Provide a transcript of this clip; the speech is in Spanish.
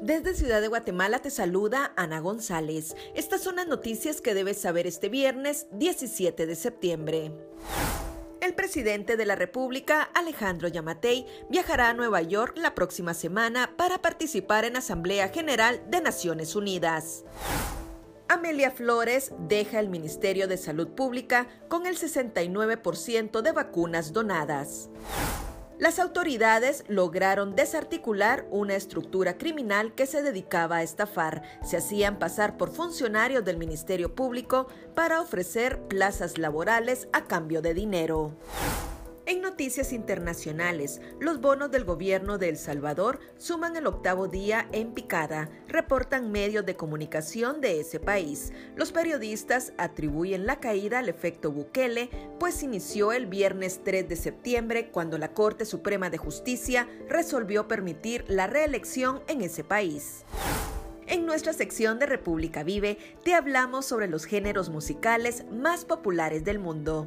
Desde Ciudad de Guatemala te saluda Ana González. Estas son las noticias que debes saber este viernes 17 de septiembre. El presidente de la República, Alejandro Yamatei, viajará a Nueva York la próxima semana para participar en Asamblea General de Naciones Unidas. Amelia Flores deja el Ministerio de Salud Pública con el 69% de vacunas donadas las autoridades lograron desarticular una estructura criminal que se dedicaba a estafar. Se hacían pasar por funcionarios del Ministerio Público para ofrecer plazas laborales a cambio de dinero. En noticias internacionales, los bonos del gobierno de El Salvador suman el octavo día en picada, reportan medios de comunicación de ese país. Los periodistas atribuyen la caída al efecto Bukele, pues inició el viernes 3 de septiembre cuando la Corte Suprema de Justicia resolvió permitir la reelección en ese país. En nuestra sección de República Vive te hablamos sobre los géneros musicales más populares del mundo.